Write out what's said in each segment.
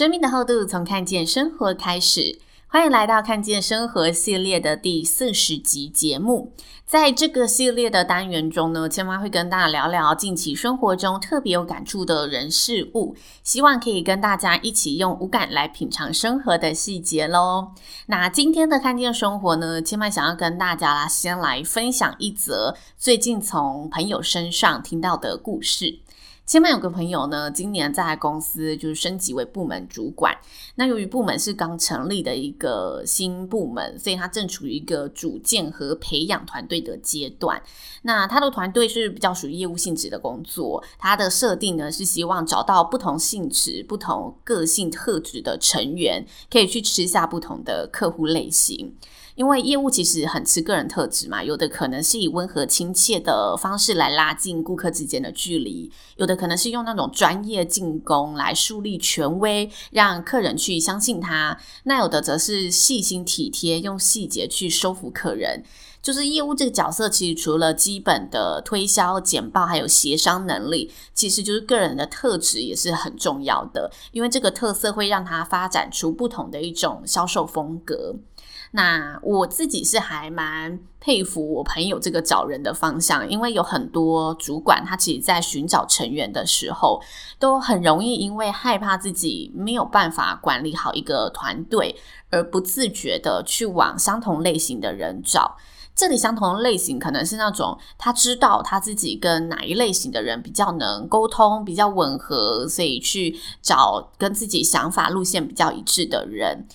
生命的厚度从看见生活开始，欢迎来到看见生活系列的第四十集节目。在这个系列的单元中呢，千嫚会跟大家聊聊近期生活中特别有感触的人事物，希望可以跟大家一起用五感来品尝生活的细节喽。那今天的看见生活呢，千嫚想要跟大家啦，先来分享一则最近从朋友身上听到的故事。千嫚有个朋友呢，今年在公司就是升级为部门主管。那由于部门是刚成立的一个新部门，所以他正处于一个组建和培养团队的阶段。那他的团队是比较属于业务性质的工作，他的设定呢是希望找到不同性质、不同个性特质的成员，可以去吃下不同的客户类型。因为业务其实很吃个人特质嘛，有的可能是以温和亲切的方式来拉近顾客之间的距离，有的可能是用那种专业进攻来树立权威，让客人去相信他。那有的则是细心体贴，用细节去收服客人。就是业务这个角色，其实除了基本的推销、简报，还有协商能力，其实就是个人的特质也是很重要的，因为这个特色会让他发展出不同的一种销售风格。那我自己是还蛮佩服我朋友这个找人的方向，因为有很多主管他其实在寻找成员的时候，都很容易因为害怕自己没有办法管理好一个团队，而不自觉的去往相同类型的人找。这里相同的类型可能是那种他知道他自己跟哪一类型的人比较能沟通，比较吻合，所以去找跟自己想法路线比较一致的人。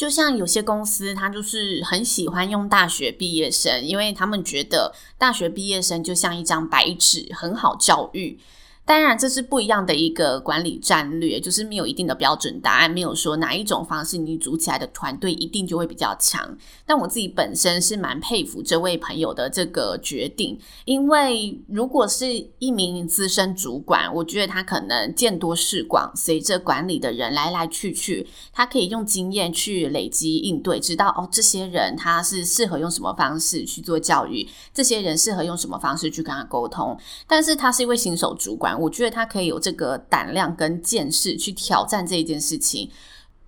就像有些公司，他就是很喜欢用大学毕业生，因为他们觉得大学毕业生就像一张白纸，很好教育。当然，这是不一样的一个管理战略，就是没有一定的标准答案，没有说哪一种方式你组起来的团队一定就会比较强。但我自己本身是蛮佩服这位朋友的这个决定，因为如果是一名资深主管，我觉得他可能见多识广，随着管理的人来来去去，他可以用经验去累积应对，知道哦，这些人他是适合用什么方式去做教育，这些人适合用什么方式去跟他沟通。但是他是一位新手主管。我觉得他可以有这个胆量跟见识去挑战这一件事情。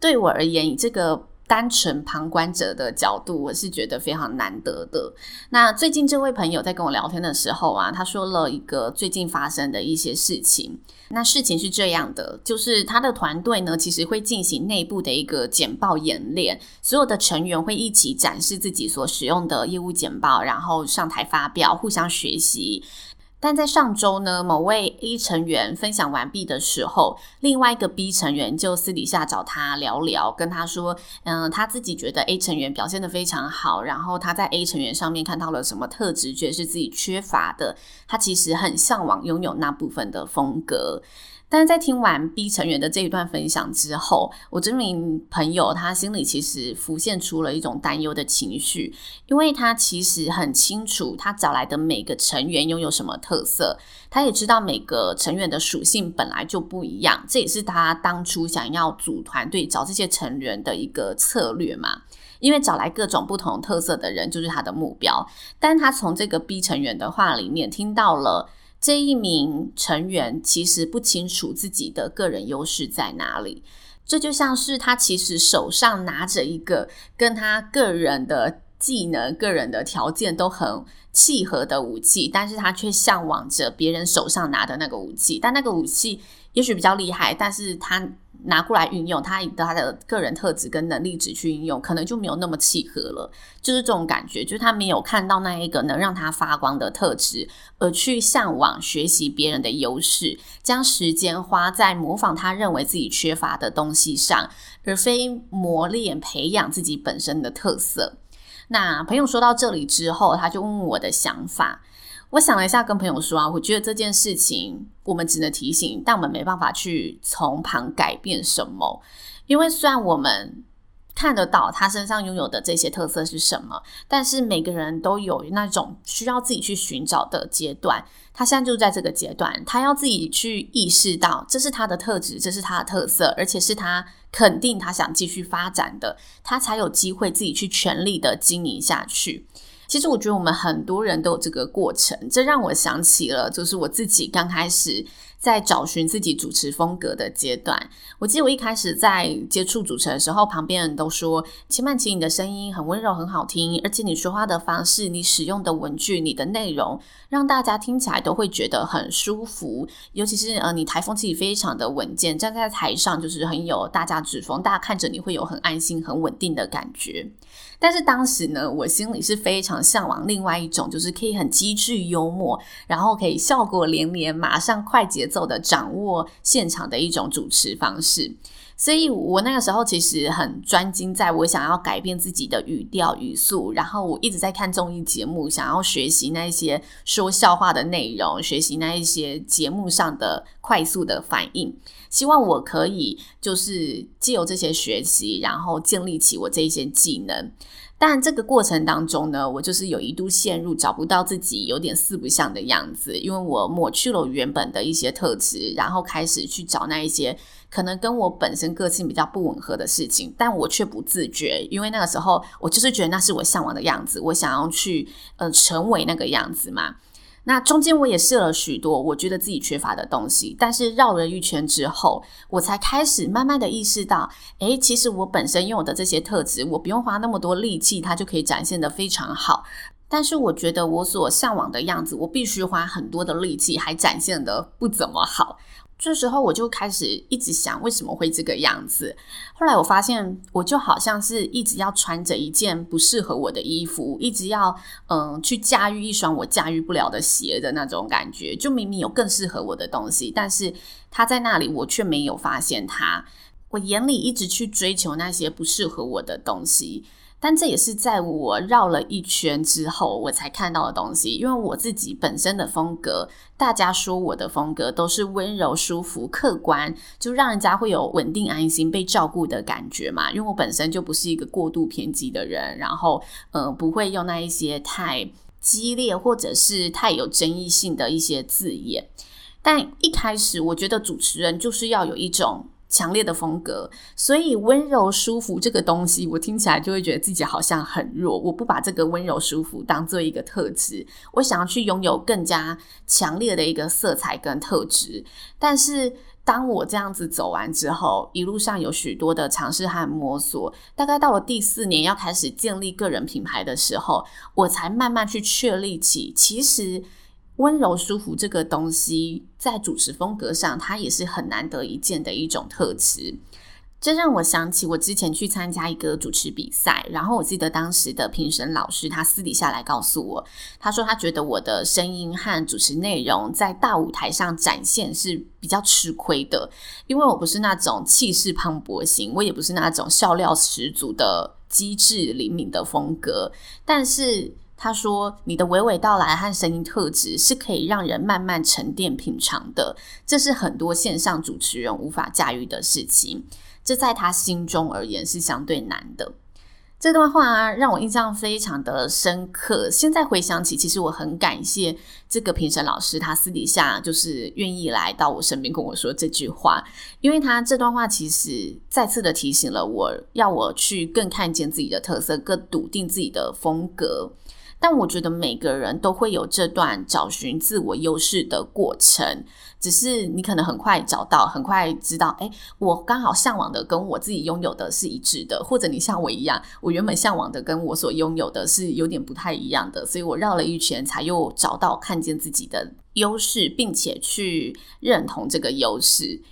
对我而言，以这个单纯旁观者的角度，我是觉得非常难得的。那最近这位朋友在跟我聊天的时候啊，他说了一个最近发生的一些事情。那事情是这样的，就是他的团队呢，其实会进行内部的一个简报演练，所有的成员会一起展示自己所使用的业务简报，然后上台发表，互相学习。但在上周呢，某位 A 成员分享完毕的时候，另外一个 B 成员就私底下找他聊聊，跟他说，嗯，他自己觉得 A 成员表现的非常好，然后他在 A 成员上面看到了什么特质，觉得是自己缺乏的，他其实很向往拥有那部分的风格。但是在听完 B 成员的这一段分享之后，我这名朋友他心里其实浮现出了一种担忧的情绪，因为他其实很清楚他找来的每个成员拥有什么特色，他也知道每个成员的属性本来就不一样，这也是他当初想要组团队找这些成员的一个策略嘛，因为找来各种不同特色的人就是他的目标，但他从这个 B 成员的话里面听到了。这一名成员其实不清楚自己的个人优势在哪里，这就像是他其实手上拿着一个跟他个人的技能、个人的条件都很契合的武器，但是他却向往着别人手上拿的那个武器，但那个武器也许比较厉害，但是他。拿过来运用，他以他的个人特质跟能力值去运用，可能就没有那么契合了。就是这种感觉，就是他没有看到那一个能让他发光的特质，而去向往学习别人的优势，将时间花在模仿他认为自己缺乏的东西上，而非磨练培养自己本身的特色。那朋友说到这里之后，他就问我的想法。我想了一下，跟朋友说啊，我觉得这件事情我们只能提醒，但我们没办法去从旁改变什么，因为虽然我们。看得到他身上拥有的这些特色是什么，但是每个人都有那种需要自己去寻找的阶段。他现在就在这个阶段，他要自己去意识到这是他的特质，这是他的特色，而且是他肯定他想继续发展的，他才有机会自己去全力的经营下去。其实我觉得我们很多人都有这个过程，这让我想起了就是我自己刚开始。在找寻自己主持风格的阶段，我记得我一开始在接触主持的时候，旁边人都说：“千曼琪，你的声音很温柔，很好听，而且你说话的方式、你使用的文具、你的内容，让大家听起来都会觉得很舒服。尤其是呃，你台风气非常的稳健，站在台上就是很有大家之风，大家看着你会有很安心、很稳定的感觉。”但是当时呢，我心里是非常向往另外一种，就是可以很机智幽默，然后可以效果连连，马上快捷奏的掌握现场的一种主持方式。所以我那个时候其实很专精，在我想要改变自己的语调语速，然后我一直在看综艺节目，想要学习那一些说笑话的内容，学习那一些节目上的快速的反应。希望我可以就是借由这些学习，然后建立起我这一些技能。但这个过程当中呢，我就是有一度陷入找不到自己有点四不像的样子，因为我抹去了原本的一些特质，然后开始去找那一些可能跟我本身个性比较不吻合的事情，但我却不自觉，因为那个时候我就是觉得那是我向往的样子，我想要去呃成为那个样子嘛。那中间我也试了许多我觉得自己缺乏的东西，但是绕了一圈之后，我才开始慢慢的意识到，诶，其实我本身拥有的这些特质，我不用花那么多力气，它就可以展现的非常好。但是我觉得我所向往的样子，我必须花很多的力气，还展现的不怎么好。这时候我就开始一直想，为什么会这个样子？后来我发现，我就好像是一直要穿着一件不适合我的衣服，一直要嗯去驾驭一双我驾驭不了的鞋的那种感觉。就明明有更适合我的东西，但是它在那里，我却没有发现它。我眼里一直去追求那些不适合我的东西。但这也是在我绕了一圈之后，我才看到的东西。因为我自己本身的风格，大家说我的风格都是温柔、舒服、客观，就让人家会有稳定、安心、被照顾的感觉嘛。因为我本身就不是一个过度偏激的人，然后呃，不会用那一些太激烈或者是太有争议性的一些字眼。但一开始，我觉得主持人就是要有一种。强烈的风格，所以温柔舒服这个东西，我听起来就会觉得自己好像很弱。我不把这个温柔舒服当做一个特质，我想要去拥有更加强烈的一个色彩跟特质。但是当我这样子走完之后，一路上有许多的尝试和摸索，大概到了第四年要开始建立个人品牌的时候，我才慢慢去确立起，其实。温柔舒服这个东西，在主持风格上，它也是很难得一见的一种特质。这让我想起我之前去参加一个主持比赛，然后我记得当时的评审老师，他私底下来告诉我，他说他觉得我的声音和主持内容在大舞台上展现是比较吃亏的，因为我不是那种气势磅礴型，我也不是那种笑料十足的机智灵敏的风格，但是。他说：“你的娓娓道来和声音特质是可以让人慢慢沉淀品尝的，这是很多线上主持人无法驾驭的事情。这在他心中而言是相对难的。”这段话啊，让我印象非常的深刻。现在回想起，其实我很感谢这个评审老师，他私底下就是愿意来到我身边跟我说这句话，因为他这段话其实再次的提醒了我，要我去更看见自己的特色，更笃定自己的风格。但我觉得每个人都会有这段找寻自我优势的过程，只是你可能很快找到，很快知道，诶，我刚好向往的跟我自己拥有的是一致的，或者你像我一样，我原本向往的跟我所拥有的是有点不太一样的，所以我绕了一圈才又找到看见自己的优势，并且去认同这个优势。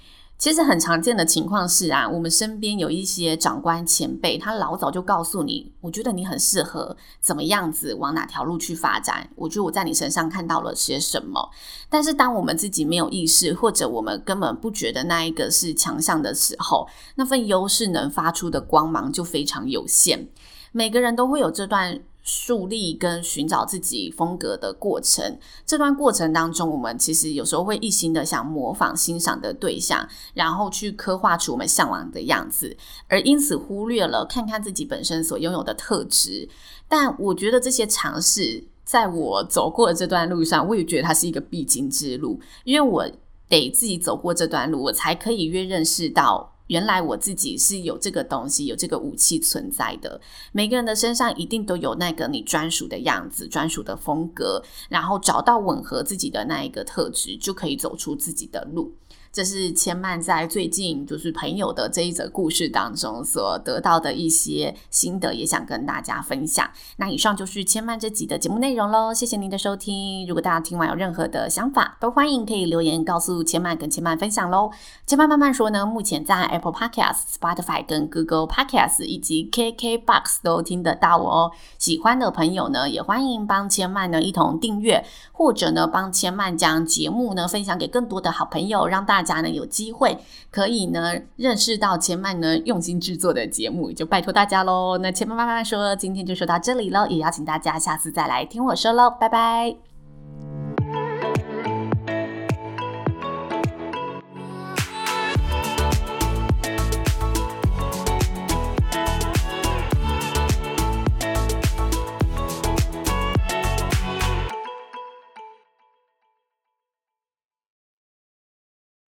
其实很常见的情况是啊，我们身边有一些长官前辈，他老早就告诉你，我觉得你很适合怎么样子往哪条路去发展。我觉得我在你身上看到了些什么。但是当我们自己没有意识，或者我们根本不觉得那一个是强项的时候，那份优势能发出的光芒就非常有限。每个人都会有这段树立跟寻找自己风格的过程，这段过程当中，我们其实有时候会一心的想模仿欣赏的对象，然后去刻画出我们向往的样子，而因此忽略了看看自己本身所拥有的特质。但我觉得这些尝试，在我走过的这段路上，我也觉得它是一个必经之路，因为我得自己走过这段路，我才可以越认识到。原来我自己是有这个东西，有这个武器存在的。每个人的身上一定都有那个你专属的样子、专属的风格，然后找到吻合自己的那一个特质，就可以走出自己的路。这是千曼在最近就是朋友的这一则故事当中所得到的一些心得，也想跟大家分享。那以上就是千曼这集的节目内容喽，谢谢您的收听。如果大家听完有任何的想法，都欢迎可以留言告诉千曼，跟千曼分享喽。千曼慢慢说呢，目前在 Apple Podcast、Spotify 跟 Google Podcast 以及 KKBox 都听得到哦。喜欢的朋友呢，也欢迎帮千曼呢一同订阅，或者呢帮千曼将节目呢分享给更多的好朋友，让大大家呢有机会可以呢认识到千曼呢用心制作的节目，就拜托大家喽。那千曼慢慢说，今天就说到这里喽，也邀请大家下次再来听我说喽，拜拜。